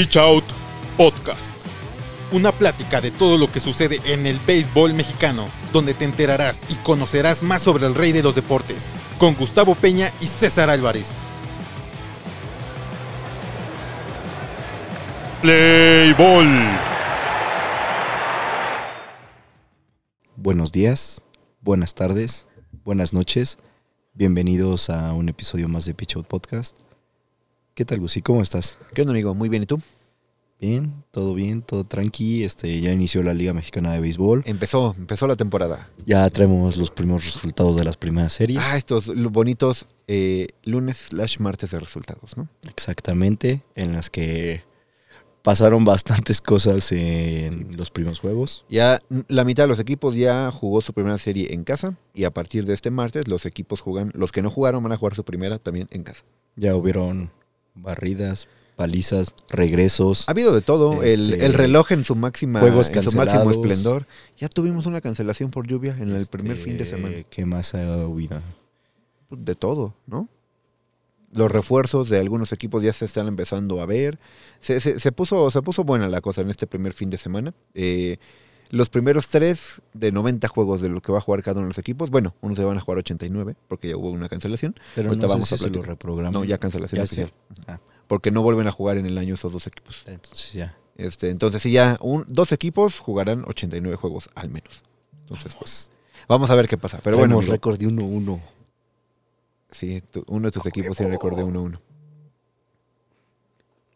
Pitch Out Podcast. Una plática de todo lo que sucede en el béisbol mexicano, donde te enterarás y conocerás más sobre el rey de los deportes, con Gustavo Peña y César Álvarez. Play. Buenos días, buenas tardes, buenas noches. Bienvenidos a un episodio más de Pitch Out Podcast. ¿Qué tal, Gusi? ¿Cómo estás? ¿Qué onda, amigo? Muy bien, ¿y tú? Bien, todo bien, todo tranqui. Este, ya inició la Liga Mexicana de Béisbol. Empezó, empezó la temporada. Ya traemos los primeros resultados de las primeras series. Ah, estos bonitos eh, lunes slash martes de resultados, ¿no? Exactamente, en las que pasaron bastantes cosas en los primeros juegos. Ya la mitad de los equipos ya jugó su primera serie en casa y a partir de este martes los equipos juegan, los que no jugaron van a jugar su primera también en casa. Ya hubieron barridas, palizas, regresos. Ha habido de todo, el, Este, el reloj en su máxima juegos en su máximo esplendor. Ya tuvimos una cancelación por lluvia en el primer Este, fin de semana. ¿Qué más ha habido? de todo, ¿no? Los refuerzos de algunos equipos ya se están empezando a ver. Se, se- se puso, se puso buena la cosa en este primer fin de semana. Eh, los primeros tres de 90 juegos de los que va a jugar cada uno de los equipos, bueno, unos se van a jugar 89 porque ya hubo una cancelación. Pero Ahorita no vamos sé a si se lo reprograman. No, ya cancelación Ya oficial. sí. Ah. Porque no vuelven a jugar en el año esos dos equipos. Entonces ya. Este, entonces, sí, ya un, dos equipos jugarán 89 juegos al menos. Entonces, pues, vamos a ver qué pasa. Pero bueno, Traemos amigo, récord de 1-1. sí, tu- uno de tus equipos tiene récord de 1-1.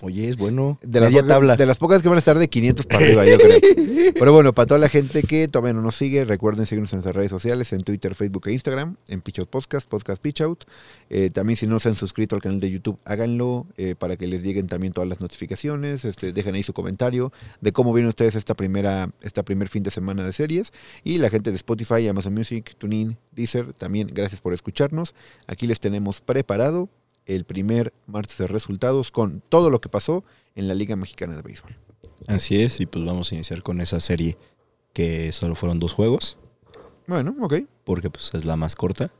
Oye, es bueno. De las, pocas, tabla. de las pocas que van a estar de 500 para arriba, yo creo. Pero bueno, para toda la gente que todavía no nos sigue, recuerden seguirnos en nuestras redes sociales, en Twitter, Facebook e Instagram, en Pitch Out Podcast, Podcast Pitch Out. Eh, también si no se han suscrito al canal de YouTube, háganlo eh, para que les lleguen también todas las notificaciones. Este, dejen ahí su comentario de cómo vieron ustedes esta primera, esta primer fin de semana de series. Y la gente de Spotify, Amazon Music, TuneIn, Deezer, también gracias por escucharnos. Aquí les tenemos preparado el primer martes de resultados con todo lo que pasó en la Liga Mexicana de Béisbol. Así es, y pues vamos a iniciar con esa serie que solo fueron dos juegos, Bueno, ok. porque pues es la más corta,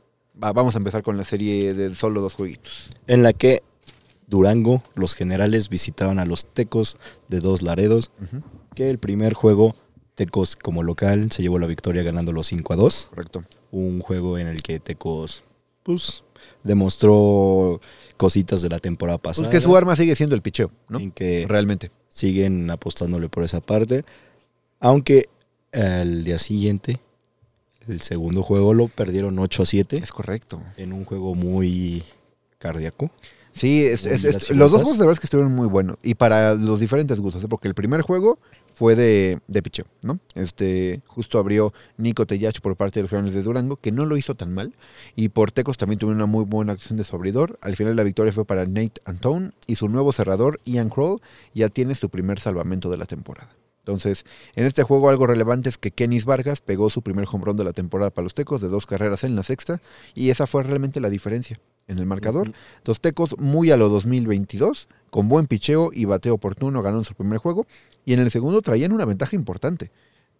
Va- vamos a empezar con la serie de solo dos jueguitos. en la que Durango, los generales visitaban a los Tecos de Dos Laredos, que el primer juego, Tecos como local, se llevó la victoria ganando los 5 a 2. Correcto. Un juego en el que Tecos, pues, demostró cositas de la temporada Pues pasada. que su arma sigue siendo el picheo, ¿no? En que Realmente. siguen apostándole por esa parte. Aunque al día siguiente, el segundo juego lo perdieron 8 a 7 Es correcto. en un juego muy cardíaco. Sí, es- los dos juegos de verdad es que estuvieron muy buenos. Y para los diferentes gustos, ¿eh? porque el primer juego fue de, de picheo, ¿no? Este, justo abrió Nico Tellach por parte de los Grandes de Durango, que no lo hizo tan mal. Y por Tecos también tuvo una muy buena acción de su abridor. Al final la victoria fue para Nate Antone y su nuevo cerrador, Ian Kroll, ya tiene su primer salvamento de la temporada. Entonces, en este juego algo relevante es que Kenis Vargas pegó su primer home run de la temporada para los Tecos de dos carreras en la sexta y esa fue realmente la diferencia en el marcador. Los Tecos muy a lo 2022, con buen picheo y bateo oportuno, ganaron su primer juego. Y en el segundo traían una ventaja importante.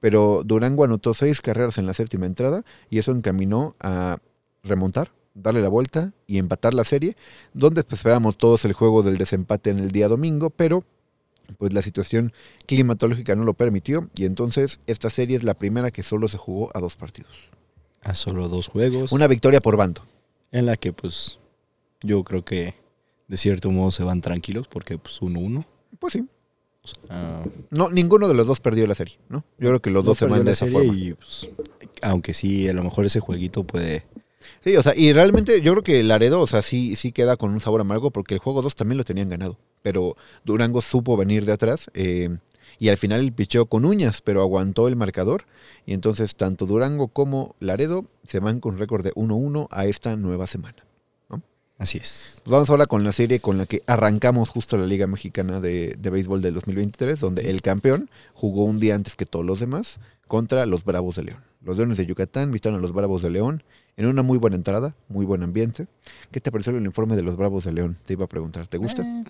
Pero Durango anotó seis carreras en la séptima entrada y eso encaminó a remontar, darle la vuelta y empatar la serie, donde pues, esperábamos todos el juego del desempate en el día domingo, pero pues la situación climatológica no lo permitió y entonces esta serie es la primera que solo se jugó a dos partidos. A solo dos juegos. Una victoria por bando. en la que pues yo creo que de cierto modo se van tranquilos porque pues 1-1. Pues sí. O sea, No, ninguno de los dos perdió la serie, ¿no? Yo creo que los no dos se van de esa forma. y pues, aunque sí, a lo mejor ese jueguito puede... Sí, o sea, y realmente yo creo que Laredo, o sea, sí, sí queda con un sabor amargo porque el juego 2 también lo tenían ganado. Pero Durango supo venir de atrás eh, y al final picheó con uñas, pero aguantó el marcador. Y entonces tanto Durango como Laredo se van con récord de 1-1 a esta nueva semana. Así es. Pues vamos ahora con la serie con la que arrancamos justo la Liga Mexicana de, de Béisbol del 2023, donde el campeón jugó un día antes que todos los demás contra los Bravos de León. Los Leones de Yucatán visitaron a los Bravos de León en una muy buena entrada, muy buen ambiente. ¿Qué te pareció el informe de los Bravos de León? Te iba a preguntar, ¿te gusta? Eh,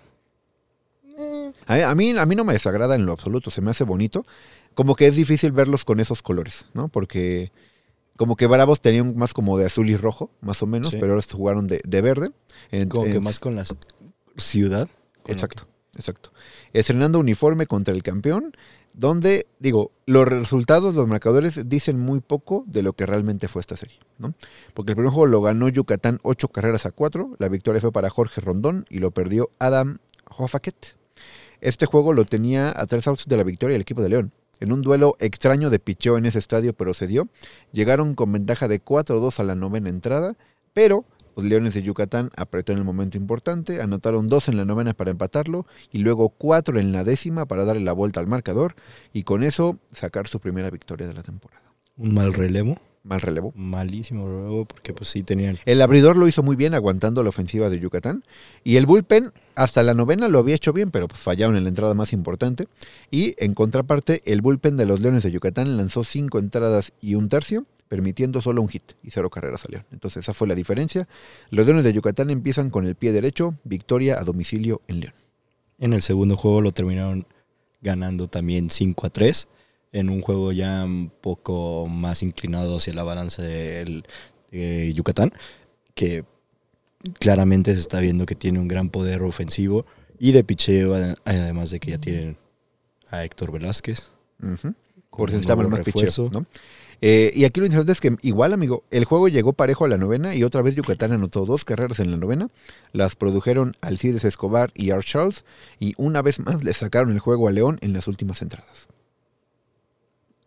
eh, A, a mí, a mí no me desagrada en lo absoluto, se me hace bonito. Como que es difícil verlos con esos colores, ¿no? Porque como que Bravos tenían más como de azul y rojo, más o menos, Sí. pero ahora se jugaron de, de verde. En- como que más con la ciudad. con Exacto, exacto. Estrenando uniforme contra el campeón, donde, digo, los resultados, los marcadores dicen muy poco de lo que realmente fue esta serie, ¿no? Porque el primer juego lo ganó Yucatán ocho carreras a cuatro, la victoria fue para Jorge Rondón y lo perdió Adam Hoffaket. Este juego lo tenía a tres outs de la victoria el equipo de León. En un duelo extraño de picheo en ese estadio, pero se dio. Llegaron con ventaja de 4-2 a la novena entrada, pero los Leones de Yucatán apretó en el momento importante, anotaron dos en la novena para empatarlo y luego cuatro en la décima para darle la vuelta al marcador y con eso sacar su primera victoria de la temporada. Un mal relevo. Mal relevo. Malísimo relevo porque pues sí tenían... El abridor lo hizo muy bien aguantando la ofensiva de Yucatán. Y el bullpen hasta la novena lo había hecho bien, pero pues fallaron en la entrada más importante. Y en contraparte, el bullpen de los Leones de Yucatán lanzó cinco entradas y un tercio, permitiendo solo un hit y cero carreras a León. Entonces esa fue la diferencia. Los Leones de Yucatán empiezan con el pie derecho, victoria a domicilio en León. En el segundo juego lo terminaron ganando también 5 a 3 en un juego ya un poco más inclinado hacia la balanza del de Yucatán, que claramente se está viendo que tiene un gran poder ofensivo y de picheo, ade- además de que ya tienen a Héctor Velázquez. Por si necesitaban más refuerzo. picheo, ¿no? Eh, y aquí lo interesante es que, igual, amigo, el juego llegó parejo a la novena y otra vez Yucatán anotó dos carreras en la novena. Las produjeron Alcides Escobar y Charles y una vez más le sacaron el juego a León en las últimas entradas.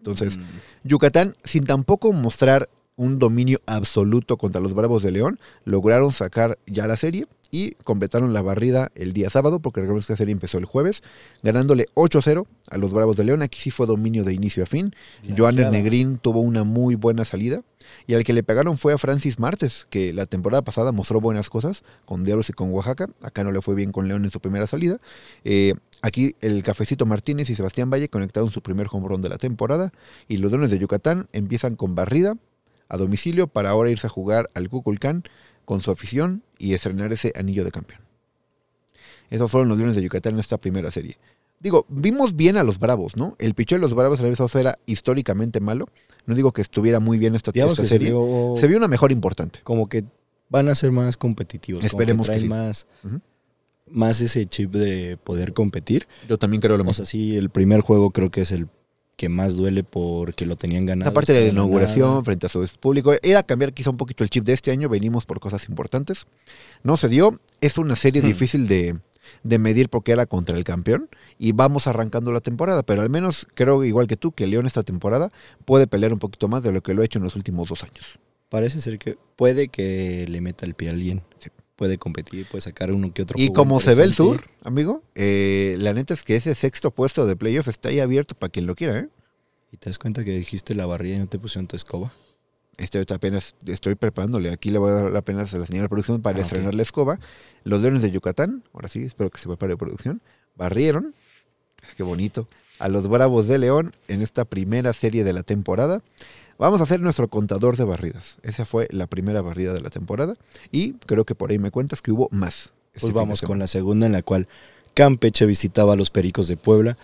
Entonces, Mm, Yucatán, sin tampoco mostrar un dominio absoluto contra los Bravos de León, lograron sacar ya la serie y completaron la barrida el día sábado, porque recordemos que la serie empezó el jueves, ganándole 8-0 a los Bravos de León. Aquí sí fue dominio de inicio a fin. Blanqueada. Negrín tuvo una muy buena salida. Y al que le pegaron fue a Francis Martes, que la temporada pasada mostró buenas cosas con Diablos y con Oaxaca. Acá no le fue bien con León en su primera salida. Eh, aquí el Cafecito Martínez y Sebastián Valle conectaron su primer home run de la temporada. Y los Leones de Yucatán empiezan con barrida a domicilio para ahora irse a jugar al Cuculcán con su afición y estrenar ese anillo de campeón. Esos fueron los Leones de Yucatán en esta primera serie. Digo, vimos bien a los Bravos, ¿no? El picheo de los Bravos el año pasado era históricamente malo. No digo que estuviera muy bien esta, esta serie. se vio, Se vio una mejor importante. como que van a ser más competitivos. como que Esperemos que traen sí. más. Más ese chip de poder competir. Yo también creo lo O mismo. sea, sí, el primer juego creo que es el que más duele porque lo tenían ganado. Aparte de la inauguración frente a su público, era cambiar quizá un poquito el chip de este año. Venimos por cosas importantes. No se dio. Es una serie Hmm. difícil de, de medir porque era contra el campeón. Y vamos arrancando la temporada. Pero al menos creo, igual que tú, que León esta temporada puede pelear un poquito más de lo que lo ha hecho en los últimos dos años. Parece ser que puede que le meta el pie a alguien. Sí. Puede competir, puede sacar uno que otro Y como se ve el sur, amigo, eh, la neta es que ese sexto puesto de playoff está ahí abierto para quien lo quiera, ¿eh? Y te das cuenta que dijiste la barrilla y no te pusieron tu escoba. Este apenas estoy preparándole. Aquí le voy a dar la pena la señal de producción para Ah, estrenar la escoba. Los Leones de Yucatán, ahora sí, espero que se prepare producción, barrieron, qué bonito, a los Bravos de León en esta primera serie de la temporada. Vamos a hacer nuestro contador de barridas. Esa fue la primera barrida de la temporada. Y creo que por ahí me cuentas que hubo más. este Pues vamos con la segunda en la cual Campeche visitaba a los Pericos de Puebla.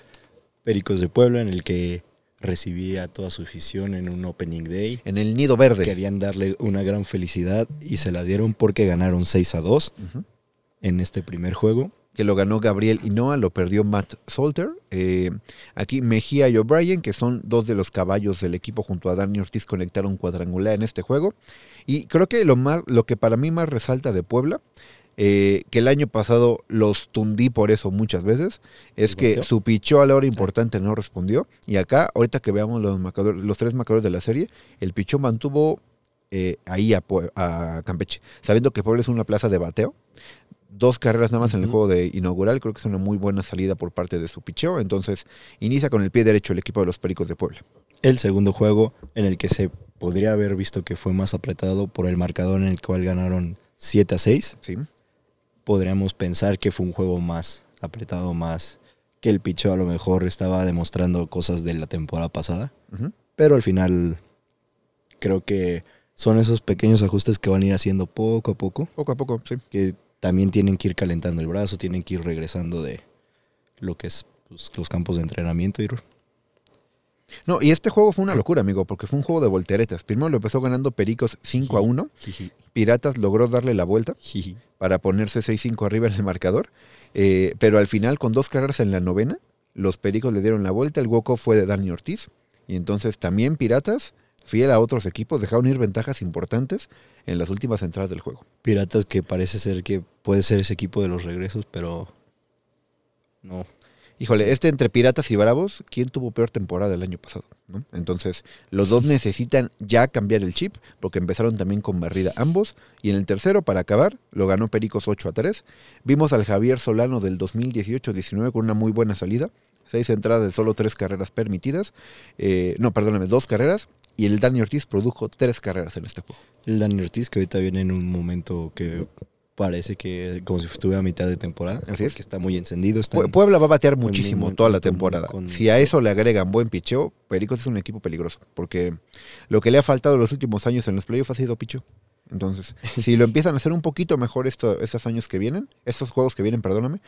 Pericos de Puebla en el que recibía a toda su afición en un opening day. En el Nido Verde. Querían darle una gran felicidad y se la dieron porque ganaron 6 a 2 Ujú. en este primer juego. Que lo ganó Gabriel Hinoa, lo perdió Matt Salter. Eh, aquí Mejía y O'Brien, que son dos de los caballos del equipo junto a Dani Ortiz, conectaron cuadrangular en este juego. Y creo que lo, más, lo que para mí más resalta de Puebla, eh, que el año pasado los tundí por eso muchas veces, es ¿El que su pichó a la hora importante no respondió. Y acá, ahorita que veamos los, marcadores, los tres marcadores de la serie, el pichó mantuvo eh, ahí a Campeche, sabiendo que Puebla es una plaza de bateo. Dos carreras nada más en el juego de inaugural, creo que es una muy buena salida por parte de su picheo. Entonces, inicia con el pie derecho el equipo de los Pericos de Puebla. El segundo juego en el que se podría haber visto que fue más apretado por el marcador en el cual ganaron 7 a 6, Sí. podríamos pensar que fue un juego más apretado, más que el picheo a lo mejor estaba demostrando cosas de la temporada pasada. Pero al final creo que son esos pequeños ajustes que van a ir haciendo poco a poco, Poco a poco, sí. que también tienen que ir calentando el brazo, tienen que ir regresando de lo que es pues, los campos de entrenamiento. Y... No, y este juego fue una locura, amigo, porque fue un juego de volteretas. Primero lo empezó ganando Pericos 5 a 1. Piratas logró darle la vuelta para ponerse 6-5 arriba en el marcador. Eh, pero al final, con dos carreras en la novena, los Pericos le dieron la vuelta. El walk fue de Dani Ortiz. Y entonces también Piratas, fiel a otros equipos, dejaron ir ventajas importantes en las últimas entradas del juego. Piratas que parece ser que puede ser ese equipo de los regresos, pero no. Híjole, Sí. este entre Piratas y Bravos, ¿quién tuvo peor temporada el año pasado? ¿no? Entonces, los dos necesitan ya cambiar el chip, porque empezaron también con barrida ambos. Y en el tercero, para acabar, lo ganó Pericos 8 a 3. Vimos al Javier Solano del 2018-19 con una muy buena salida. Seis entradas de solo tres carreras permitidas. Eh, no, perdóname, dos carreras. Y el Dani Ortiz produjo tres carreras en este juego. El Dani Ortiz, que ahorita viene en un momento que parece que como si estuviera a mitad de temporada. Así es. Que está muy encendido. Está Pue- Puebla va a batear muchísimo toda la con- temporada. con- Si a eso le agregan buen picheo, Pericos es un equipo peligroso. Porque lo que le ha faltado los últimos años en los playoffs ha sido picheo. Entonces, si lo empiezan a hacer un poquito mejor esto- estos años que vienen, estos juegos que vienen, perdóname,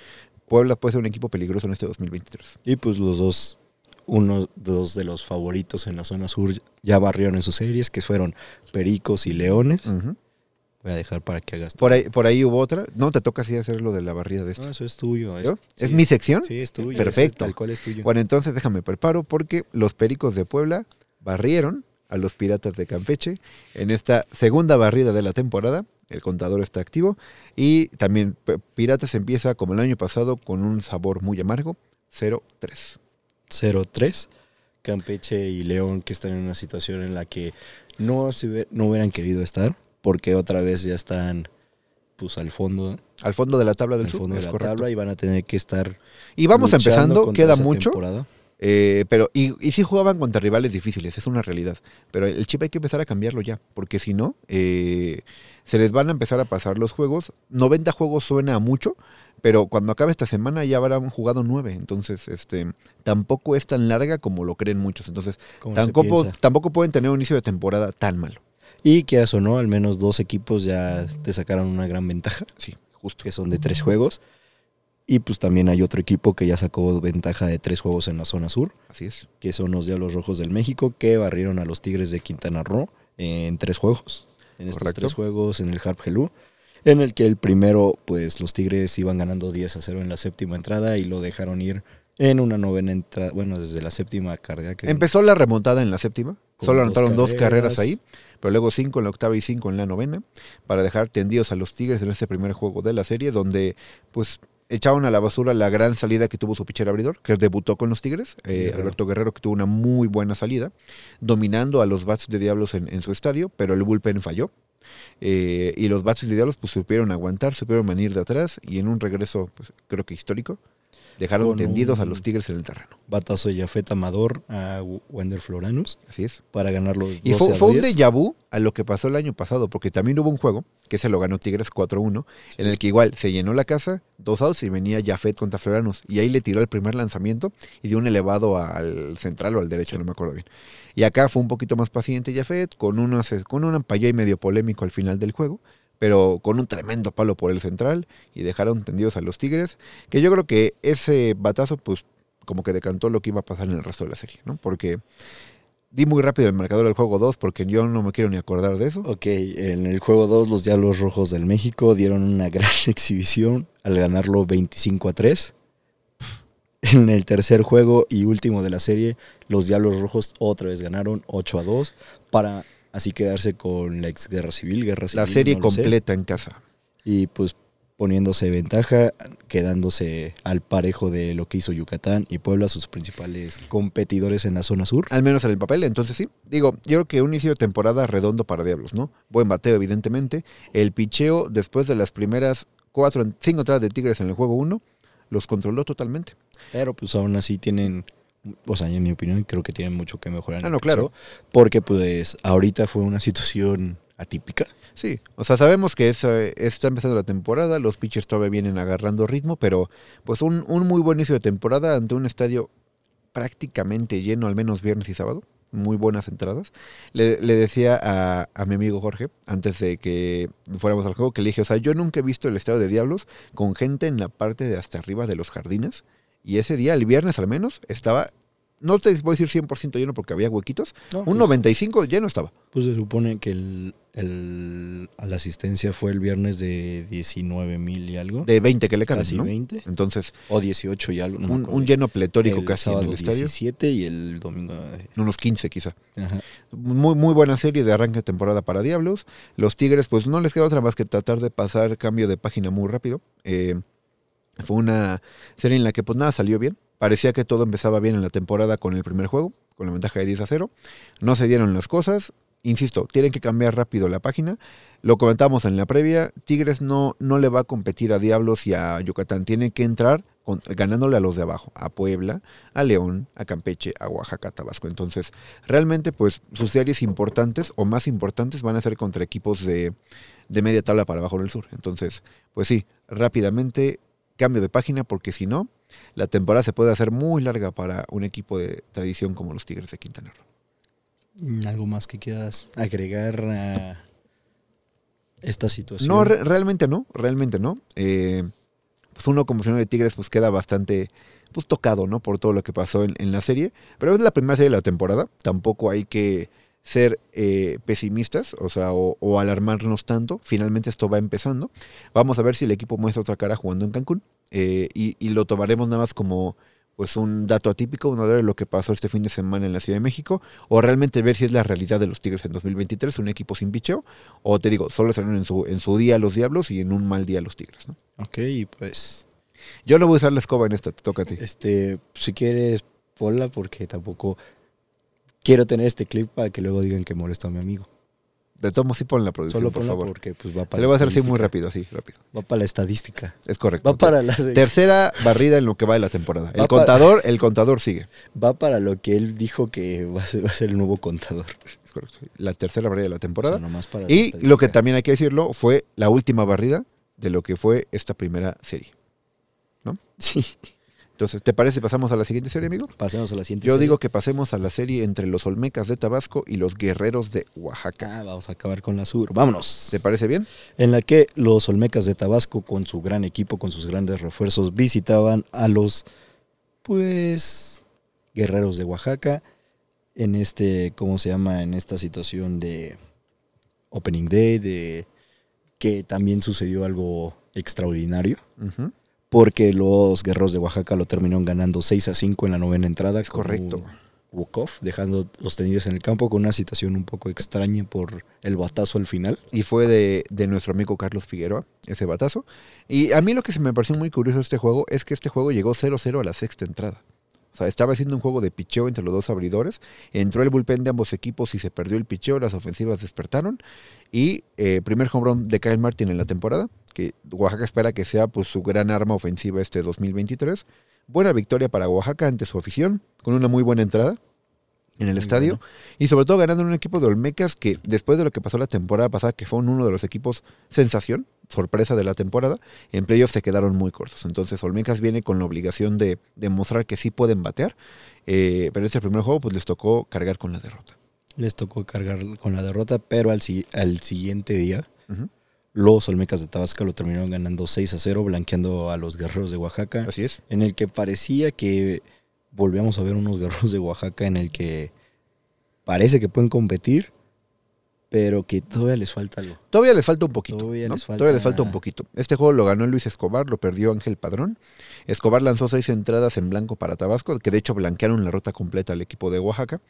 Puebla puede ser un equipo peligroso en este 2023. Y pues los dos, uno dos de los favoritos en la zona sur ya barrieron en sus series, que fueron Pericos y Leones. Voy a dejar para que hagas. por, ahí, por ahí hubo otra. No, te toca así hacer lo de la barrida de esto. No, eso es tuyo. ¿Yo? ¿Es sí, mi sección? Sí, es tuyo. Perfecto. es tal cual es tuyo. Bueno, entonces déjame preparo porque los Pericos de Puebla barrieron a los Piratas de Campeche en esta segunda barrida de la temporada. El contador está activo y también Piratas empieza como el año pasado con un sabor muy amargo, 0-3. 0-3. Campeche y León que están en una situación en la que no, se no hubieran querido estar porque otra vez ya están pues al fondo, Al fondo de la tabla del al sur, fondo de es la correcto. tabla y van a tener que estar Y vamos empezando, queda mucho, temporada. eh, pero y, y sí jugaban contra rivales difíciles, es una realidad. Pero el chip hay que empezar a cambiarlo ya, porque si no, eh, se les van a empezar a pasar los juegos. 90 juegos suena a mucho, pero cuando acabe esta semana ya habrán jugado 9. Entonces, este tampoco es tan larga como lo creen muchos. Entonces, tampoco, tampoco pueden tener un inicio de temporada tan malo. Y quieras o no, al menos dos equipos ya te sacaron una gran ventaja, Sí, justo. que son de tres juegos. Y pues también hay otro equipo que ya sacó ventaja de tres juegos en la zona sur, Así es. que son los Diablos Rojos del México, que barrieron a los Tigres de Quintana Roo en tres juegos. En estos tres juegos en el Harp Helú, en el que el primero, pues los Tigres iban ganando 10 a 0 en la séptima entrada y lo dejaron ir en una novena entrada, bueno, desde la séptima cardíaca. Empezó la remontada en la séptima. Solo anotaron dos carreras carreras. ahí, pero luego cinco en la octava y cinco en la novena, para dejar tendidos a los Tigres en este primer juego de la serie, donde pues echaron a la basura la gran salida que tuvo su pitcher abridor, que debutó con los Tigres, eh. Alberto Guerrero, que tuvo una muy buena salida, dominando a los bats de Diablos en, en su estadio, pero el bullpen falló. Eh, y los bats de Diablos pues supieron aguantar, supieron venir de atrás y en un regreso pues, creo que histórico, dejaron Con tendidos a los Tigres en el terreno. Batazo de Jafet Amador a Wander Floranus Así es. para ganar los Y 12 fue, fue un 10. déjà vu a lo que pasó el año pasado, porque también hubo un juego, que se lo ganó Tigres 4-1, en el que igual se llenó la casa, dos outs y venía Jafet contra Floranos. Y ahí le tiró el primer lanzamiento y dio un elevado al central o al derecho, no me acuerdo bien. Y acá fue un poquito más paciente Jafet, con, unos, con un ampalló y medio polémico al final del juego, pero con un tremendo palo por el central y dejaron tendidos a los Tigres, que yo creo que ese batazo, pues como que decantó lo que iba a pasar en el resto de la serie, ¿no? Porque di muy rápido el marcador del juego 2 porque yo no me quiero ni acordar de eso. Ok, en el juego 2 los Diablos Rojos del México dieron una gran exhibición al ganarlo 25 a 3. En el tercer juego y último de la serie, los Diablos Rojos otra vez ganaron 8 a 2 para así quedarse con la ex guerra civil, guerra civil. La serie no completa en casa. Y pues poniéndose ventaja, quedándose al parejo de lo que hizo Yucatán y Puebla, sus principales competidores en la zona sur. Al menos en el papel, entonces sí. Digo, yo creo que un inicio de temporada redondo para Diablos, ¿no? Buen bateo, evidentemente. El picheo, después de las primeras cuatro, cinco entradas de Tigres en el juego 1, los controló totalmente. Pero pues aún así tienen, o sea, en mi opinión, creo que tienen mucho que mejorar. Ah, no, claro. Porque pues ahorita fue una situación atípica. Sí, o sea, sabemos que es, eh, está empezando la temporada, los pitchers todavía vienen agarrando ritmo, pero pues un, un muy buen inicio de temporada ante un estadio prácticamente lleno, al menos viernes y sábado. Muy buenas entradas. Le, le decía a, a mi amigo Jorge, antes de que fuéramos al juego, que le dije, o sea, yo nunca he visto el estadio de Diablos con gente en la parte de hasta arriba de los jardines. Y ese día, el viernes al menos, estaba, no te voy a decir 100% lleno porque había huequitos, No, un pues, 95 lleno estaba. Pues se supone que el, el- a la asistencia fue el viernes de 19 mil y algo. De 20 que le caben, casi ¿no? 20. Entonces, O 18 y algo. no un, un lleno pletórico el casi en el estadio. 17 y el domingo. eh, Unos 15 quizá. Ajá. Muy, muy buena serie de arranque de temporada para Diablos. Los Tigres, pues no les queda otra más que tratar de pasar cambio de página muy rápido. Eh, fue una serie en la que pues nada salió bien. Parecía que todo empezaba bien en la temporada con el primer juego, con la ventaja de 10 a 0. No se dieron las cosas. Insisto, tienen que cambiar rápido la página. Lo comentamos en la previa, Tigres no, no le va a competir a Diablos y a Yucatán. Tiene que entrar ganándole a los de abajo, a Puebla, a León, a Campeche, a Oaxaca, Tabasco. Entonces, realmente, pues sus series importantes o más importantes van a ser contra equipos de, de media tabla para abajo del sur. Entonces, pues sí, rápidamente cambio de página porque si no, la temporada se puede hacer muy larga para un equipo de tradición como los Tigres de Quintana Roo. Mm, ¿Algo más que quieras agregar a esta situación? No, re- realmente no, realmente no. Eh, pues uno como de Tigres pues queda bastante pues tocado, ¿no? Por todo lo que pasó en, en la serie. Pero es la primera serie de la temporada. Tampoco hay que ser eh, pesimistas, o sea, o, o alarmarnos tanto. Finalmente esto va empezando. Vamos a ver si el equipo muestra otra cara jugando en Cancún. eh, y, y lo tomaremos nada más como pues un dato atípico, uno de lo que pasó este fin de semana en la Ciudad de México, o realmente ver si es la realidad de los Tigres en 2023, un equipo sin picheo, o te digo, solo salieron en su, en su día los Diablos y en un mal día los Tigres, ¿no? Ok, pues, Yo le voy a usar la escoba en esta, te toca a ti. este, si quieres, ponla porque tampoco quiero tener este clip para que luego digan que molesto a mi amigo. De tomo sí pon la producción, Solo por favor. porque pues va Se para le voy a hacer así muy rápido, así, rápido. Va para la estadística. Es correcto. Va para la Tercera barrida en lo que va de la temporada. El para- contador, el contador sigue. va para lo que él dijo que va a ser, va a ser el nuevo contador. Es correcto. La tercera barrida de la O temporada. sea, nomás para la y lo que también hay que decirlo fue la última barrida de lo que fue esta primera serie. Sí. Entonces, ¿te parece pasamos a la siguiente serie, amigo? Pasemos a la siguiente Yo serie. digo que pasemos a la serie entre los Olmecas de Tabasco y los Guerreros de Oaxaca. Ah, vamos a acabar con la sur. Vámonos. ¿Te parece bien? en la que los Olmecas de Tabasco, con su gran equipo, con sus grandes refuerzos, visitaban a los, pues, guerreros de Oaxaca en este, ¿cómo se llama? En esta situación de Opening Day, de que también sucedió algo extraordinario, Ujú. Porque los guerreros de Oaxaca lo terminaron ganando 6 a 5 en la novena entrada. Es correcto. walk-off, dejando los tendidos en el campo con una situación un poco extraña por el batazo al final. Y fue de, de nuestro amigo Carlos Figueroa, ese batazo. Y a mí lo que se me pareció muy curioso de este juego es que este juego llegó 0-0 a la sexta entrada. O sea, estaba haciendo un juego de picheo entre los dos abridores. Entró el bullpen de ambos equipos y se perdió el picheo. Las ofensivas despertaron. Y eh, primer home run de Kyle Martin en la temporada. Que Oaxaca espera que sea pues, su gran arma ofensiva este 2023. Buena victoria para Oaxaca ante su afición. Con una muy buena entrada en el Muy estadio. bueno. Y sobre todo ganando en un equipo de Olmecas que después de lo que pasó la temporada pasada, que fue uno de los equipos sensación, sorpresa de la temporada, en playoffs se quedaron muy cortos. Entonces Olmecas viene con la obligación de demostrar que sí pueden batear. eh, pero este primer juego pues les tocó cargar con la derrota. Les tocó cargar con la derrota, pero al, al siguiente día los Olmecas de Tabasco lo terminaron ganando 6 a 0, blanqueando a los guerreros de Oaxaca, Así es. en el que parecía que volvíamos a ver unos guerreros de Oaxaca en el que parece que pueden competir, pero que todavía les falta algo. Todavía les falta un poquito. Todavía ¿no? les falta- Todavía les falta un poquito. Este juego lo ganó Luis Escobar, lo perdió Ángel Padrón. Escobar lanzó seis entradas en blanco para Tabasco, que de hecho blanquearon la ruta completa al equipo de Oaxaca.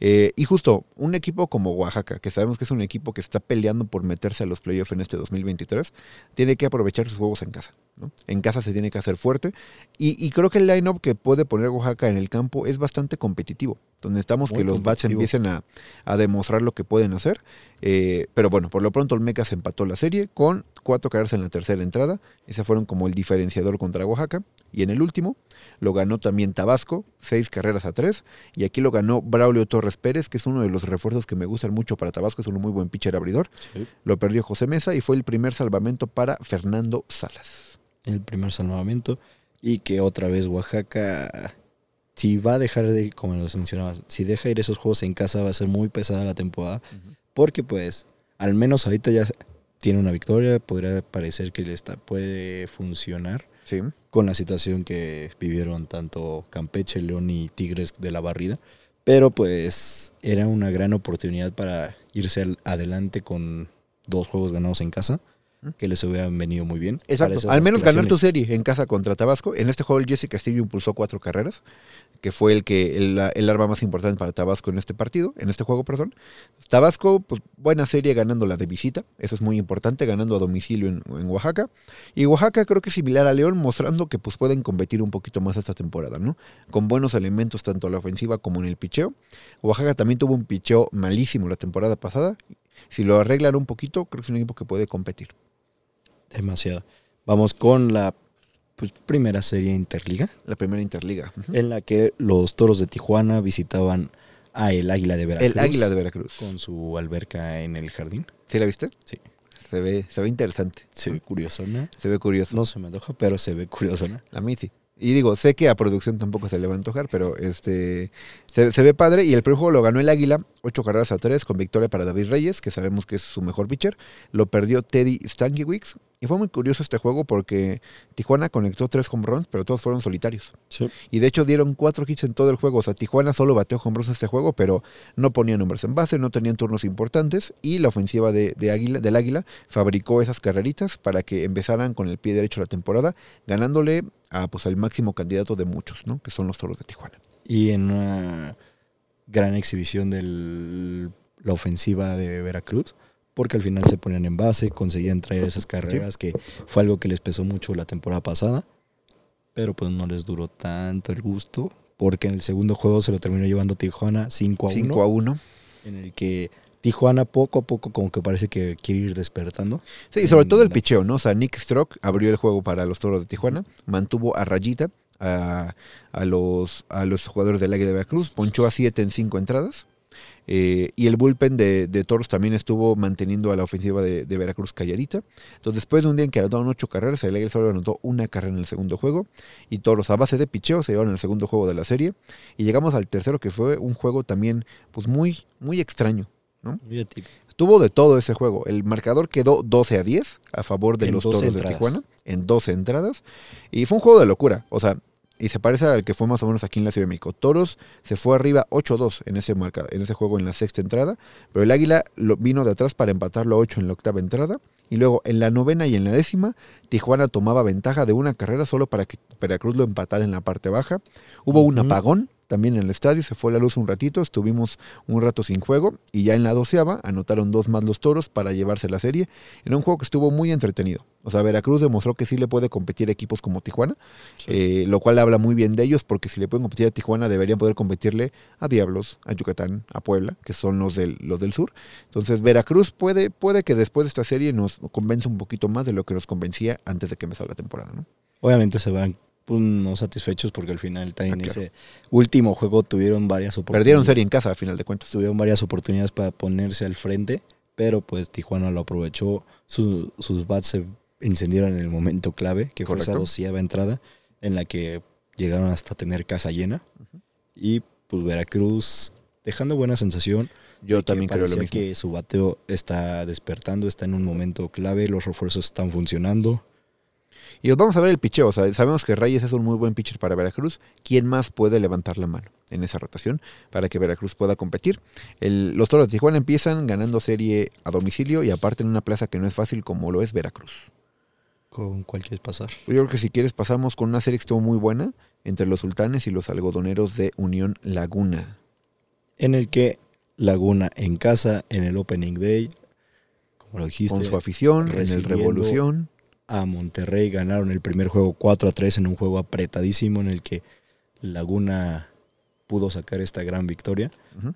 Eh, y justo, un equipo como Oaxaca, que sabemos que es un equipo que está peleando por meterse a los playoffs en este 2023, tiene que aprovechar sus juegos en casa. ¿no? En casa se tiene que hacer fuerte. Y, y creo que el line-up que puede poner Oaxaca en el campo es bastante competitivo. Donde estamos Muy que los bats empiecen a, a demostrar lo que pueden hacer. Eh, pero bueno, por lo pronto el Meca se empató la serie con cuatro carreras en la tercera entrada. Ese fueron como el diferenciador contra Oaxaca. Y en el último lo ganó también Tabasco, seis carreras a tres. Y aquí lo ganó Braulio Torres Pérez, que es uno de los refuerzos que me gustan mucho para Tabasco. Es un muy buen pitcher abridor. Lo perdió José Mesa y fue el primer salvamento para Fernando Salas. el primer salvamento y que otra vez Oaxaca si va a dejar de como los mencionabas si deja ir esos juegos en casa va a ser muy pesada la temporada porque pues al menos ahorita ya tiene una victoria podría parecer que le está puede funcionar Sí. con la situación que vivieron tanto Campeche, León y Tigres de la barrida pero pues era una gran oportunidad para irse al- adelante con dos juegos ganados en casa que les hubieran venido muy bien. Exacto. Al menos ganar tu serie en casa contra Tabasco. En este juego el Jesse Castillo impulsó cuatro carreras, que fue el que el, arma más importante para Tabasco en este partido, en este juego, perdón. Tabasco, pues buena serie ganando la de visita, eso es muy importante, ganando a domicilio en, Oaxaca. Y Oaxaca creo que similar a León, mostrando que pues pueden competir un poquito más esta temporada, ¿no? Con buenos elementos tanto en la ofensiva como en el picheo. Oaxaca también tuvo un picheo malísimo la temporada pasada. Si lo arreglan un poquito, creo que es un equipo que puede competir. Demasiado. Vamos con la pues, primera serie interliga, La primera Interliga. En la que los toros de Tijuana visitaban a el Águila de Veracruz. El Águila de Veracruz. Con su alberca en el jardín. ¿Sí la viste? Sí. Se ve, se ve interesante. Se ve curiosona. Se ve curioso. No se me antoja, pero se ve curiosona. A mí sí. Y digo, sé que a producción tampoco se le va a antojar, pero este se, se ve padre. Y el primer juego lo ganó el Águila, ocho carreras a tres, con victoria para David Reyes, que sabemos que es su mejor pitcher. Lo perdió Teddy Stankiewicz. Y fue muy curioso este juego porque Tijuana conectó tres home runs, pero todos fueron solitarios. Sí. Y de hecho dieron cuatro hits en todo el juego. O sea, Tijuana solo bateó home runs este juego, pero no ponían números en base, no tenían turnos importantes. Y la ofensiva de, de Águila, del Águila fabricó esas carreritas para que empezaran con el pie derecho la temporada, ganándole a, pues, al máximo candidato de muchos, ¿no? Que son los toros de Tijuana. Y en una gran exhibición de la ofensiva de Veracruz, porque al final se ponían en base, conseguían traer esas carreras, que fue algo que les pesó mucho la temporada pasada, pero pues no les duró tanto el gusto, porque en el segundo juego se lo terminó llevando Tijuana 5 a 1, 5 a 1. en el que Tijuana poco a poco como que parece que quiere ir despertando. Sí, y sobre todo el picheo, ¿no? O sea, Nick Strock abrió el juego para los toros de Tijuana, mantuvo a rayita a, a los, a los jugadores del Águila de Veracruz, ponchó a 7 en 5 entradas. Eh, y el bullpen de, de Toros también estuvo manteniendo a la ofensiva de, de Veracruz calladita. Entonces, después de un día en que anotaron 8 carreras, el Águila solo anotó una carrera en el segundo juego. Y Toros, a base de picheo, se llevaron el segundo juego de la serie. Y llegamos al tercero, que fue un juego también, pues muy, muy extraño. muy atípico. Tuvo de todo ese juego. El marcador quedó 12 a 10 a favor de En los 12 Toros de. Tijuana en 12 entradas. Y fue un juego de locura. O sea, y se parece al que fue más o menos aquí en la Ciudad de México. Toros se fue arriba 8-2 en ese, marca, en ese juego en la sexta entrada. Pero el Águila lo, vino de atrás para empatarlo a 8 en la octava entrada. Y luego en la novena y en la décima, Tijuana tomaba ventaja de una carrera solo para que Veracruz lo empatara en la parte baja. Hubo un apagón también en el estadio, se fue la luz un ratito, estuvimos un rato sin juego y ya en la doceava anotaron dos más los toros para llevarse la serie. Era un juego que estuvo muy entretenido. O sea, Veracruz demostró que sí le puede competir a equipos como Tijuana, eh, lo cual habla muy bien de ellos porque si le pueden competir a Tijuana deberían poder competirle a Diablos, a Yucatán, a Puebla, que son los del, los del sur. Entonces Veracruz puede, puede que después de esta serie nos convenza un poquito más de lo que nos convencía antes de que empezara la temporada. ¿no? Obviamente se van pues, no satisfechos porque al final también Ah, claro. ese último juego tuvieron varias oportunidades. Perdieron serie en casa a final de cuentas. tuvieron varias oportunidades para ponerse al frente, pero pues Tijuana lo aprovechó. Su- sus bats se encendieron en el momento clave, que fue esa Correcto. doceava entrada, en la que llegaron hasta tener casa llena. Y pues Veracruz dejando buena sensación. Yo también creo lo parecía mismo. que su bateo está despertando, está en un momento clave, los refuerzos están funcionando. Y vamos a ver el picheo. Sabemos que Reyes es un muy buen pitcher para Veracruz. ¿Quién más puede levantar la mano en esa rotación para que Veracruz pueda competir? El- los Toros de Tijuana empiezan ganando serie a domicilio y aparte en una plaza que no es fácil como lo es Veracruz. ¿Con cuál quieres pasar? Yo creo que si quieres pasamos con una serie que estuvo muy buena entre los sultanes y los algodoneros de Unión Laguna. En el que Laguna en casa, en el Opening Day, como lo dijiste, Con su afición, en el Revolución. a Monterrey. Ganaron el primer juego 4 a 3 en un juego apretadísimo en el que Laguna pudo sacar esta gran victoria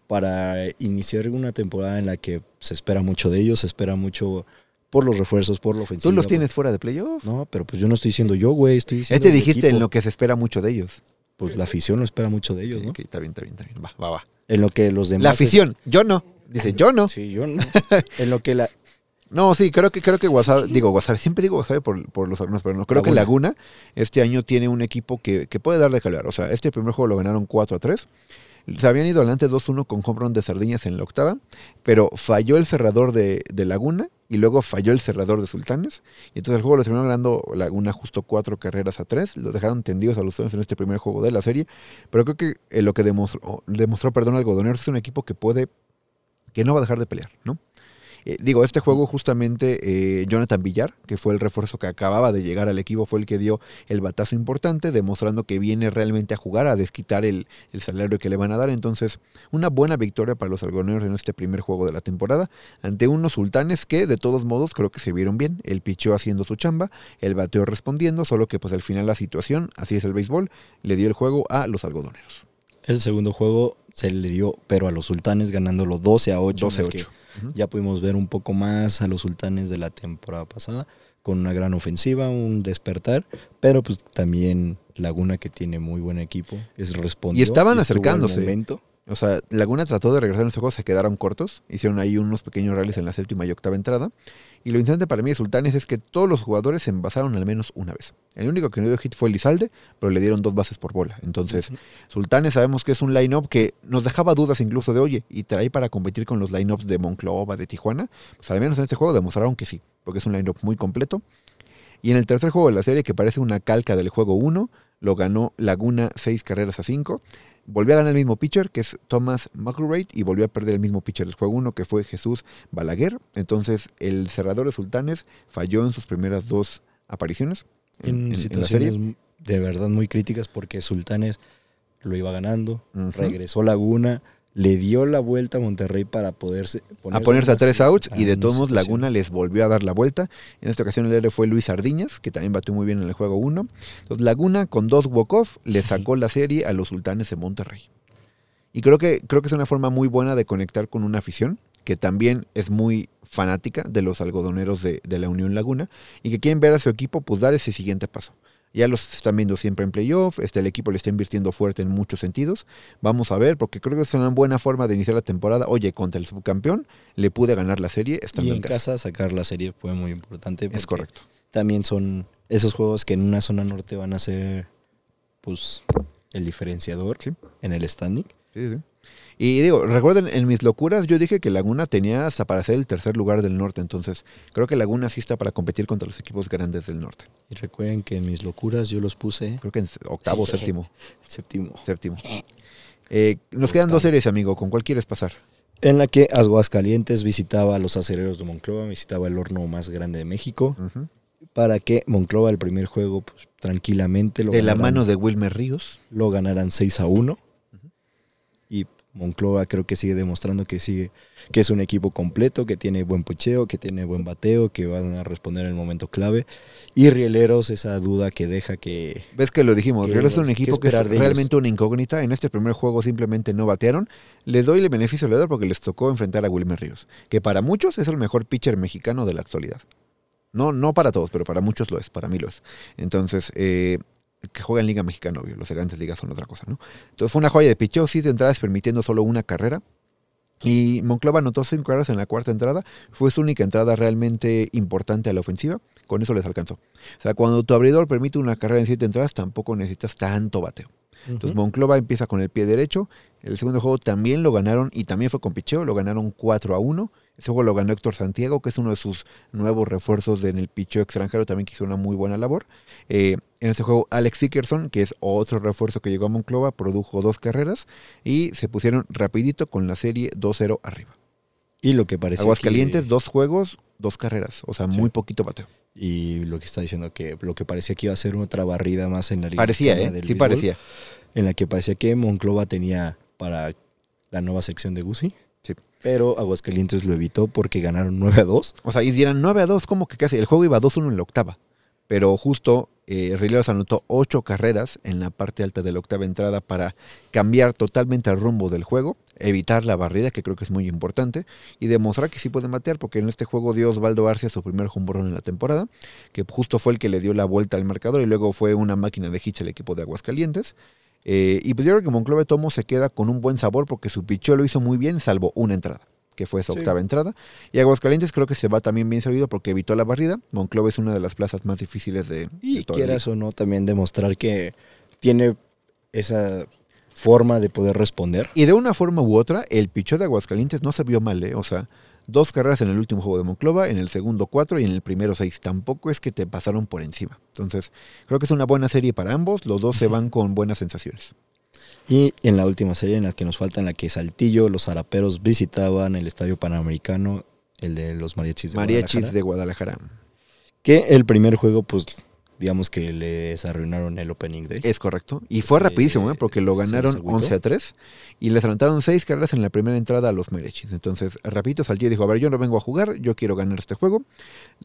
para iniciar una temporada en la que se espera mucho de ellos, se espera mucho por los refuerzos, por la ofensiva. ¿Tú los tienes fuera de playoff? No, pero pues yo no estoy diciendo yo, güey, estoy diciendo Este dijiste en lo que se espera mucho de ellos. Pues la afición lo espera mucho de ellos, ¿no? Ok, está bien, está bien, está bien. Va, va, va. En lo que los demás... La afición, yo no. Dice, yo no. Sí, yo no. en lo que la... No, sí, creo que creo que Wasabe, digo Wasabe, siempre digo Wasabe por, por los alumnos, pero no. Creo que Laguna este año tiene un equipo que, que puede dar de calidad. O sea, este primer juego lo ganaron 4 a 3. Se habían ido adelante 2-1 con home de Sardiñas en la octava, pero falló el cerrador de, Laguna y luego falló el cerrador de Sultanes. Y entonces el juego lo terminó ganando Laguna justo cuatro carreras a tres. Lo dejaron tendidos a los en este primer juego de la serie. Pero creo que eh, lo que demostró, demostró perdón, Algodoneros es un equipo que puede, que no va a dejar de pelear, ¿no? Eh, digo, este juego justamente eh, Jonathan Villar, que fue el refuerzo que acababa de llegar al equipo, fue el que dio el batazo importante, demostrando que viene realmente a jugar, a desquitar el, el salario que le van a dar. Entonces, una buena victoria para los algodoneros en este primer juego de la temporada, ante unos sultanes que de todos modos creo que se vieron bien. El picheo haciendo su chamba, el bateo respondiendo, solo que pues al final la situación, así es el béisbol, le dio el juego a los algodoneros. El segundo juego se le dio, pero a los sultanes ganándolo 12 a 8. 12 a en el que 8. Ujú. Ya pudimos ver un poco más a los sultanes de la temporada pasada, con una gran ofensiva, un despertar, pero pues también Laguna que tiene muy buen equipo, es respondió. Y estaban acercándose. momento. O sea, Laguna trató de regresar en ese juego, se quedaron cortos. Hicieron ahí unos pequeños rallies en la séptima y octava entrada. Y lo interesante para mí de Sultanes es que todos los jugadores se envasaron al menos una vez. El único que no dio hit fue Elizalde, pero le dieron dos bases por bola. Entonces, Sultanes sabemos que es un line-up que nos dejaba dudas incluso de, oye, ¿y trae para competir con los line-ups de Monclova, de Tijuana? Pues al menos en este juego demostraron que sí, porque es un line-up muy completo. Y en el tercer juego de la serie, que parece una calca del juego 1, lo ganó Laguna 6 carreras a 5. Volvió a ganar el mismo pitcher, que es Thomas McElroy, y volvió a perder el mismo pitcher del juego 1, que fue Jesús Balaguer. Entonces, el cerrador de Sultanes falló en sus primeras dos apariciones en, En, en- en la situaciones serie. de verdad muy críticas porque Sultanes lo iba ganando, regresó Laguna, le dio la vuelta a Monterrey para poderse a ponerse a tres outs y de todos modos. Laguna les volvió a dar la vuelta. En esta ocasión el héroe fue Luis Sardiñas, que también batió muy bien en el juego 1. Entonces Laguna con dos walk-off le sacó la serie a los sultanes de Monterrey. Y creo que, creo que es una forma muy buena de conectar con una afición que también es muy fanática de los algodoneros de, de la Unión Laguna y que quieren ver a su equipo pues dar ese siguiente paso. Ya los están viendo siempre en playoff, este, el equipo le está invirtiendo fuerte en muchos sentidos. Vamos a ver, porque creo que es una buena forma de iniciar la temporada. Oye, contra el subcampeón le pude ganar la serie estando Y en, en casa. casa sacar la serie fue muy importante. Es correcto. También son esos juegos que en una zona norte van a ser pues el diferenciador Sí. en el standing. Sí, sí. Y digo, recuerden, en mis locuras yo dije que Laguna tenía hasta para ser el tercer lugar del norte, entonces creo que Laguna sí está para competir contra los equipos grandes del norte. Y recuerden que en mis locuras yo los puse Creo que en octavo, séptimo, séptimo. séptimo. Eh, nos quedan dos series, amigo. ¿Con cuál quieres pasar? En la que Aguascalientes visitaba a los acereros de Monclova, visitaba el horno más grande de México, Ujú. para que Monclova el primer juego pues, tranquilamente lo De la mano de Wilmer Ríos. lo ganaran 6 a 1. Monclova creo que sigue demostrando que sigue que es un equipo completo, que tiene buen pucheo, que tiene buen bateo, que van a responder en el momento clave. Y Rieleros, esa duda que deja que Ves que lo dijimos, ¿Qué- Real es un equipo que es ellos? realmente una incógnita. En este primer juego simplemente no batearon. Les doy el beneficio dedo porque les tocó enfrentar a Wilmer Ríos, que para muchos es el mejor pitcher mexicano de la actualidad. No, no para todos, pero para muchos lo es, para mí lo es. Entonces, eh, que juega en Liga Mexicana, obvio, los grandes ligas son otra cosa, ¿no? Entonces fue una joya de picheo, sí de entradas permitiendo solo una carrera. Y Monclova anotó cinco carreras en la cuarta entrada. Fue su única entrada realmente importante a la ofensiva. Con eso les alcanzó. O sea, cuando tu abridor permite una carrera en siete entradas, tampoco necesitas tanto bateo. Entonces Monclova empieza con el pie derecho. El segundo juego también lo ganaron y también fue con picheo. Lo ganaron 4 a 1. Ese juego lo ganó Héctor Santiago, que es uno de sus nuevos refuerzos en el picheo extranjero. También que hizo una muy buena labor. Eh, en ese juego, Alex Dickerson, que es otro refuerzo que llegó a Monclova, produjo dos carreras y se pusieron rapidito con la serie 2-0 arriba. y lo que parece Aguascalientes, dos juegos, dos carreras. O sea, Sí. muy poquito bateo. y lo que está diciendo que lo que parecía que iba a ser otra barrida más en la liga Parecía, ¿eh? del Sí béisbol, parecía. en la que parecía que Monclova tenía para la nueva sección de Gusi. Pero Aguascalientes lo evitó porque ganaron 9 a 2. O sea, y dieran 9 a 2, como que casi. El juego iba 2-1 en la octava. pero justo eh, Rileros anotó ocho carreras en la parte alta de la octava entrada para cambiar totalmente el rumbo del juego, evitar la barrida, que creo que es muy importante, y demostrar que sí puede batear, porque en este juego dio Osvaldo Arcia su primer jumborón en la temporada, que justo fue el que le dio la vuelta al marcador y luego fue una máquina de hits al equipo de Aguascalientes. Eh, y pues yo creo que Monclova Tomo se queda con un buen sabor porque su pichó lo hizo muy bien, salvo una entrada, que fue esa Sí. octava entrada. Y Aguascalientes creo que se va también bien servido porque evitó la barrida. Monclova es una de las plazas más difíciles de, Y quieras o no, también demostrar que tiene esa forma de poder responder. Y de una forma u otra, el pichó de Aguascalientes no se vio mal, ¿eh? O sea, dos carreras en el último juego de Monclova, en el segundo cuatro y en el primero seis. Tampoco es que te pasaron por encima. Entonces, creo que es una buena serie para ambos. Los dos se van con buenas sensaciones. Y en la última serie en la que nos falta, en la que Saltillo, los Araperos visitaban el Estadio Panamericano, el de los Mariachis de Mariachis Guadalajara, de Guadalajara. Que el primer juego, pues, digamos que les arruinaron el opening day. Es correcto. Y fue rapidísimo, ¿eh? Porque lo ganaron desagüitó. 11 a 3 y les anotaron seis carreras en la primera entrada a los Mariachis. Entonces, rapidito Saltillo dijo, a ver, yo no vengo a jugar, yo quiero ganar este juego.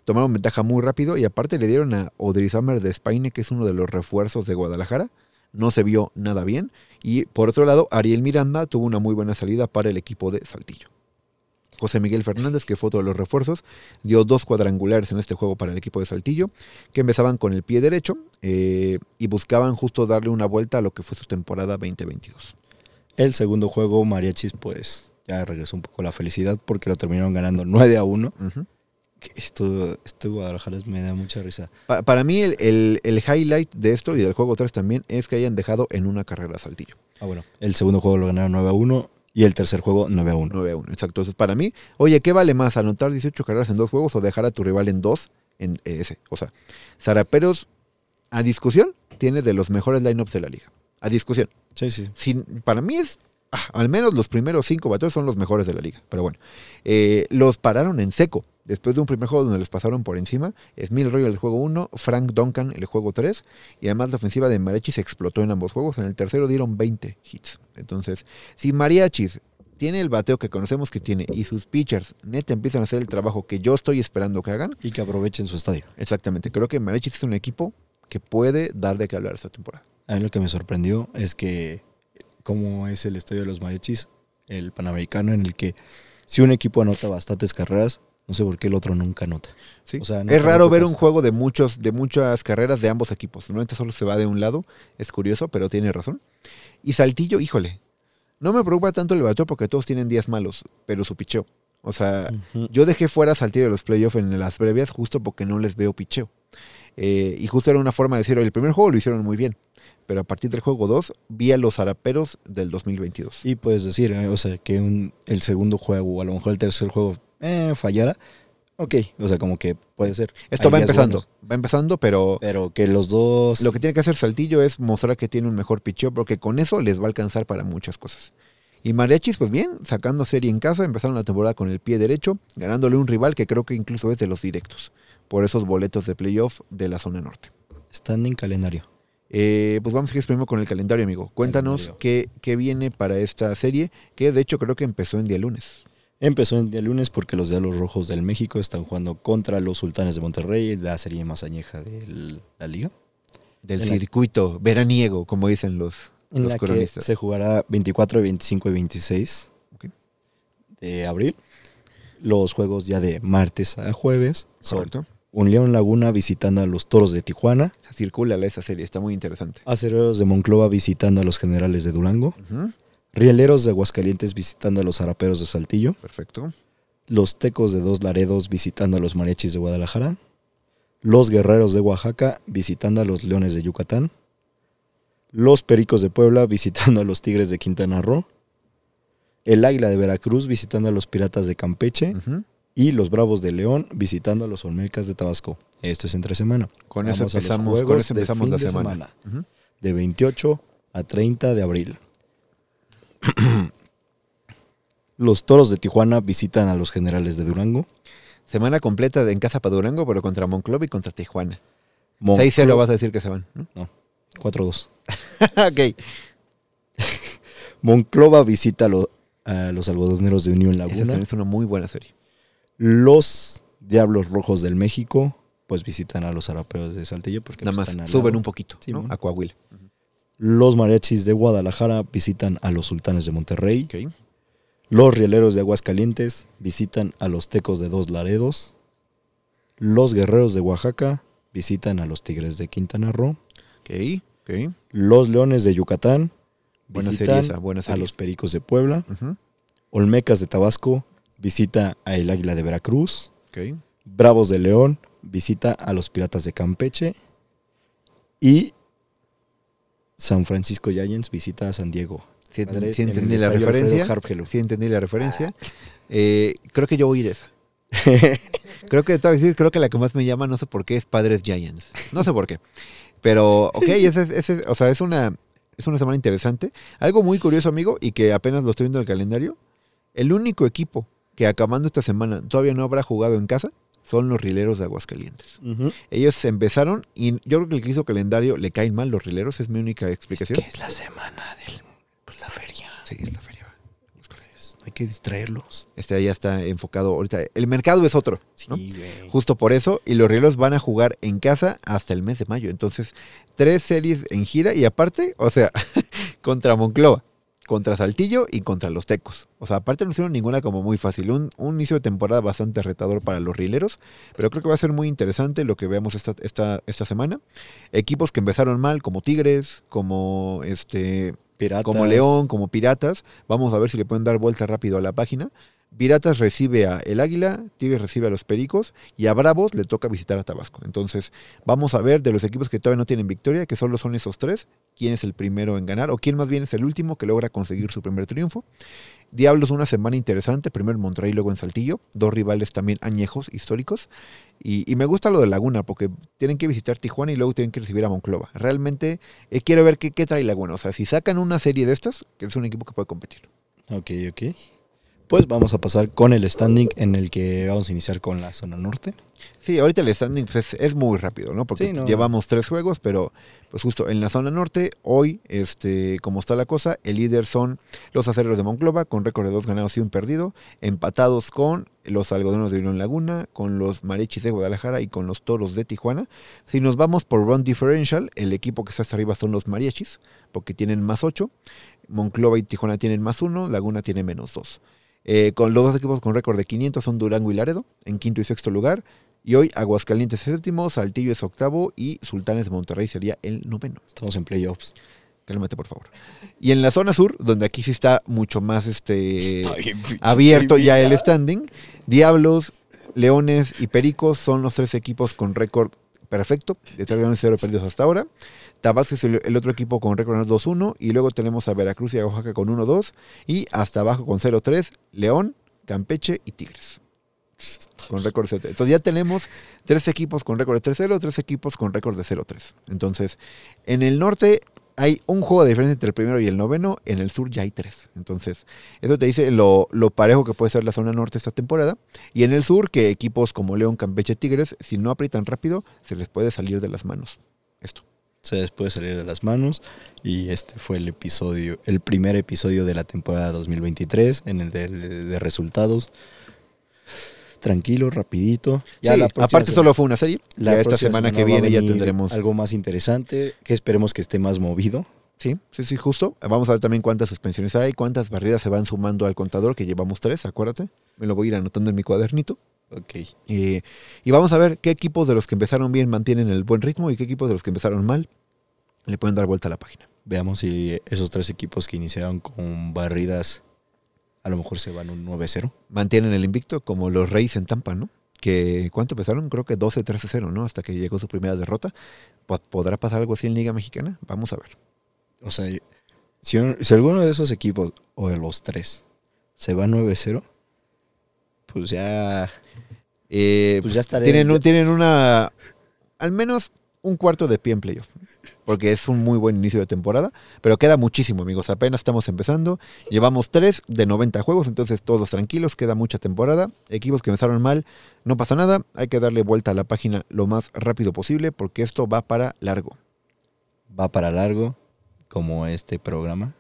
Tomaron ventaja muy rápido y aparte le dieron a Odrizamer de Spaine, que es uno de los refuerzos de Guadalajara. No se vio nada bien. Y por otro lado, Ariel Miranda tuvo una muy buena salida para el equipo de Saltillo. José Miguel Fernández, que fue otro de los refuerzos, dio dos cuadrangulares en este juego para el equipo de Saltillo, que empezaban con el pie derecho eh, y buscaban justo darle una vuelta a lo que fue su temporada 2022. El segundo juego, Mariachis, pues, ya regresó un poco la felicidad porque lo terminaron ganando 9 a 1. Ujú. Que Esto, esto Guadalajara me da mucha risa. Pa- para mí el, el- el highlight de esto y del juego 3 también es que hayan dejado en una carrera Saltillo. Ah, bueno. El segundo juego lo ganaron 9 a 1 y el tercer juego 9 a 1. 9 a 1, exacto. Entonces para mí, oye, ¿qué vale más? ¿Anotar 18 carreras en dos juegos o dejar a tu rival en dos en ese? O sea, Zaraperos, a discusión, tiene de los mejores lineups de la liga. A discusión. Sí, sí. sin- para mí es, ah, al menos los primeros cinco bateadores son los mejores de la liga. Pero bueno, eh, los pararon en seco. Después de un primer juego donde les pasaron por encima, Smil Royal el juego 1, Frank Duncan el juego 3, y además la ofensiva de Mariachis explotó en ambos juegos. En el tercero dieron 20 hits. Entonces, si Mariachis tiene el bateo que conocemos que tiene y sus pitchers neta empiezan a hacer el trabajo que yo estoy esperando que hagan, Y que aprovechen su estadio. exactamente, creo que Mariachis es un equipo que puede dar de qué hablar esta temporada. A mí lo que me sorprendió es que, como es el estadio de los mariachis, el panamericano, en el que si un equipo anota bastantes carreras, no sé por qué el otro nunca anota. Sí. O sea, es raro ver un juego de muchos, de muchas carreras de ambos equipos. Normalmente solo se va de un lado. Es curioso, pero tiene razón. Y Saltillo, híjole. No me preocupa tanto el bateo porque todos tienen días malos, pero su picheo. O sea, yo dejé fuera a Saltillo de los playoffs en las previas justo porque no les veo picheo. Eh, y justo era una forma de decir, "Oye, el primer juego lo hicieron muy bien. Pero a partir del juego 2, vi a los haraperos del 2022. Y puedes decir, eh, o sea, que un- el segundo juego o a lo mejor el tercer juego eh, fallara. Ok, o sea, como que puede ser. Esto Hay va empezando. buenos, Va empezando, pero pero que los dos... Lo que tiene que hacer Saltillo es mostrar que tiene un mejor picheo, porque con eso les va a alcanzar para muchas cosas. Y Mariachis, pues bien, sacando serie en casa, empezaron la temporada con el pie derecho, ganándole un rival que creo que incluso es de los directos, por esos boletos de playoff de la zona norte. Standing calendario. Eh, pues vamos a ir primero con el calendario, amigo. Cuéntanos qué, qué viene para esta serie, que de hecho creo que empezó en día lunes. Empezó el día lunes porque los Diablos Rojos del México están jugando contra los Sultanes de Monterrey, la serie más añeja de la liga. Del En la- circuito veraniego, como dicen los, En los la que cronistas. se jugará 24, 25 y 26 Ok. de abril. Los juegos ya de martes a jueves son Correcto. Un León Laguna visitando a los Toros de Tijuana, Circula esa serie, está muy interesante. Acereros de Monclova visitando a los Generales de Durango, Rieleros de Aguascalientes visitando a los Araperos de Saltillo, Perfecto. los Tecos de Dos Laredos visitando a los Mariachis de Guadalajara, los Guerreros de Oaxaca visitando a los Leones de Yucatán, los Pericos de Puebla visitando a los Tigres de Quintana Roo, el Águila de Veracruz visitando a los Piratas de Campeche. Y los Bravos de León visitando a los Olmecas de Tabasco. Esto es entre semana. Con eso Vamos a los empezamos, juegos con eso de empezamos fin la de semana. De 28 a 30 de abril. Los Toros de Tijuana visitan a los Generales de Durango. Semana completa de en casa para Durango, pero contra Monclova y contra Tijuana. Monclo- 6-0 vas a decir que se van. ¿no? 4-2. ok. Monclova visita a, lo- a los algodoneros de Unión Esa Laguna. también es una muy buena serie. Los Diablos Rojos del México pues visitan a los araperos de Saltillo porque Nada pues, más están suben un poquito Sí, ¿no? a Coahuila. Los mariachis de Guadalajara visitan a los sultanes de Monterrey. Los rieleros de Aguascalientes visitan a los tecos de Dos Laredos. Los guerreros de Oaxaca visitan a los tigres de Quintana Roo. Los leones de Yucatán Buena visitan serie esa, buena a los pericos de Puebla. Olmecas de Tabasco visita a el águila de Veracruz. Bravos de León visita a los piratas de Campeche. Y San Francisco Giants visita a San Diego. Sí, en entendí la referencia. Sí entendí la referencia. Eh, creo que yo voy a ir esa. creo que creo que la que más me llama, no sé por qué, es Padres Giants. No sé por qué. Pero, ok, ese, es- ese, o sea, es una, es una semana interesante. Algo muy curioso, amigo, y que apenas lo estoy viendo en el calendario. El único equipo que acabando esta semana todavía no habrá jugado en casa son los rileros de Aguascalientes. Ellos empezaron y yo creo que el que hizo calendario le caen mal los rileros, es mi única explicación. es la semana del pues la feria. Sí, es la feria. No hay que distraerlos. Este ya está enfocado ahorita. El mercado es otro. Sí. Justo por eso. Y los Rielos van a jugar en casa hasta el mes de mayo. Entonces, tres series en gira y aparte, o sea, contra Monclova, contra Saltillo y contra los Tecos. O sea, aparte no hicieron ninguna como muy fácil. Un, un inicio de temporada bastante retador para los rileros. Pero creo que va a ser muy interesante lo que veamos esta, esta, esta semana. Equipos que empezaron mal, como Tigres, como este Piratas. como León, como Piratas. Vamos a ver si le pueden dar vuelta rápido a la página. Piratas recibe a El Águila, Tigres recibe a los Pericos y a Bravos le toca visitar a Tabasco. Entonces, vamos a ver de los equipos que todavía no tienen victoria, que solo son esos tres, quién es el primero en ganar o quién más bien es el último que logra conseguir su primer triunfo. Diablos, una semana interesante, primero en Monterrey, luego en Saltillo, dos rivales también añejos, históricos. Y, y me gusta lo de Laguna, porque tienen que visitar Tijuana y luego tienen que recibir a Monclova. Realmente eh, quiero ver qué, qué trae Laguna. O sea, si sacan una serie de estas, que es un equipo que puede competir. Ok, ok. Pues vamos a pasar con el standing en el que vamos a iniciar con la zona norte. Sí, ahorita el standing pues, es, es muy rápido, ¿no? Porque Sí, no. llevamos tres juegos, pero pues justo en la zona norte, hoy, este, como está la cosa, el líder son los acereros de Monclova, con récord de dos ganados y un perdido, empatados con los algodones de León Laguna, con los mariachis de Guadalajara y con los toros de Tijuana. Si nos vamos por run differential, el equipo que está hasta arriba son los mariachis, porque tienen más ocho. Monclova y Tijuana tienen más uno, Laguna tiene menos dos. Eh, con los dos equipos con récord de 500 son Durango y Laredo, en quinto y sexto lugar. Y hoy Aguascalientes es séptimo, Saltillo es octavo y Sultanes de Monterrey sería el noveno. Estamos en playoffs. Cálmate, por favor. Y en la zona sur, donde aquí sí está mucho más este bien abierto ya el standing, Diablos, Leones y Pericos son los tres equipos con récord perfecto, de tres ganados y cero perdidos hasta ahora. Tabasco es el, otro equipo con récord 2-1 y luego tenemos a Veracruz y a Oaxaca con 1-2 y hasta abajo con 0-3 León, Campeche y Tigres. Con récord 0 Entonces ya tenemos tres equipos con récord de 3-0, tres equipos con récord de 0-3. Entonces, en el norte hay un juego de diferencia entre el primero y el noveno, en el sur ya hay tres. Entonces, eso te dice lo, lo parejo que puede ser la zona norte esta temporada. Y en el sur, que equipos como León, Campeche, Tigres, si no aprietan rápido, se les puede salir de las manos. Esto. Se les puede salir de las manos. Y este fue el episodio, el primer episodio de la temporada 2023, en el de, de resultados. Tranquilo, rapidito. Sí, la aparte semana- solo fue una serie. la Ya esta próxima semana que viene ya tendremos... algo más interesante, que esperemos que esté más movido. Sí, sí, sí, justo. Vamos a ver también cuántas suspensiones hay, cuántas barridas se van sumando al contador, que llevamos tres, acuérdate. Me lo voy a ir anotando en mi cuadernito. Ok. Eh, y vamos a ver qué equipos de los que empezaron bien mantienen el buen ritmo y qué equipos de los que empezaron mal le pueden dar vuelta a la página. Veamos si esos tres equipos que iniciaron con barridas a lo mejor se van un 9-0. Mantienen el invicto como los Reyes en Tampa, ¿no? Que ¿cuánto empezaron? Creo que 12-13-0, ¿no? Hasta que llegó su primera derrota. Po- ¿Podrá pasar algo así en Liga Mexicana? Vamos a ver. O sea, si, si alguno de esos equipos, o de los tres, se va 9-0, pues ya... Eh, Pues ya estaré- Tienen, un- tienen una. Al menos un cuarto de pie en playoff. Porque es un muy buen inicio de temporada. Pero queda muchísimo, amigos. Apenas estamos empezando. Llevamos 3 de 90 juegos. Entonces, todos tranquilos. Queda mucha temporada. Equipos que empezaron mal. No pasa nada. Hay que darle vuelta a la página lo más rápido posible. Porque esto va para largo. va para largo, como este programa.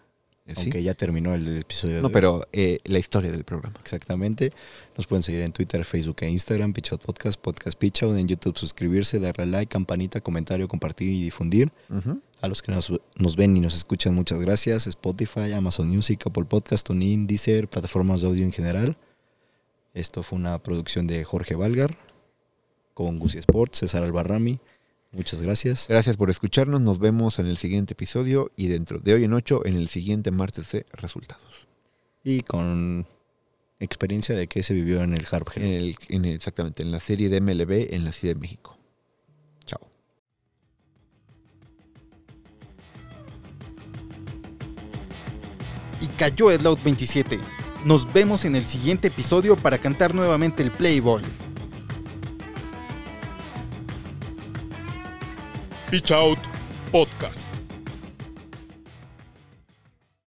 Sí. Aunque ya terminó el episodio de No, pero eh, la historia del programa. Exactamente. Nos pueden seguir en Twitter, Facebook e Instagram, Pichout Podcast, Podcast Pichout. En YouTube suscribirse, darle like, campanita, comentario, compartir y difundir. A los que nos, nos ven y nos escuchan, muchas gracias. Spotify, Amazon Music, Apple Podcast, TuneIn, Deezer, plataformas de audio en general. Esto fue una producción de Jorge Valgar con Gusi Sports, César Albarrami. Muchas gracias. Gracias por escucharnos. Nos vemos en el siguiente episodio y dentro de hoy en 8 en el siguiente martes de resultados. Y con experiencia de que se vivió en el Harp En el, en el- exactamente, en la serie de MLB en la Ciudad de México. Chao. y cayó el Out 27. Nos vemos en el siguiente episodio para cantar nuevamente el Play Pitch Out Podcast.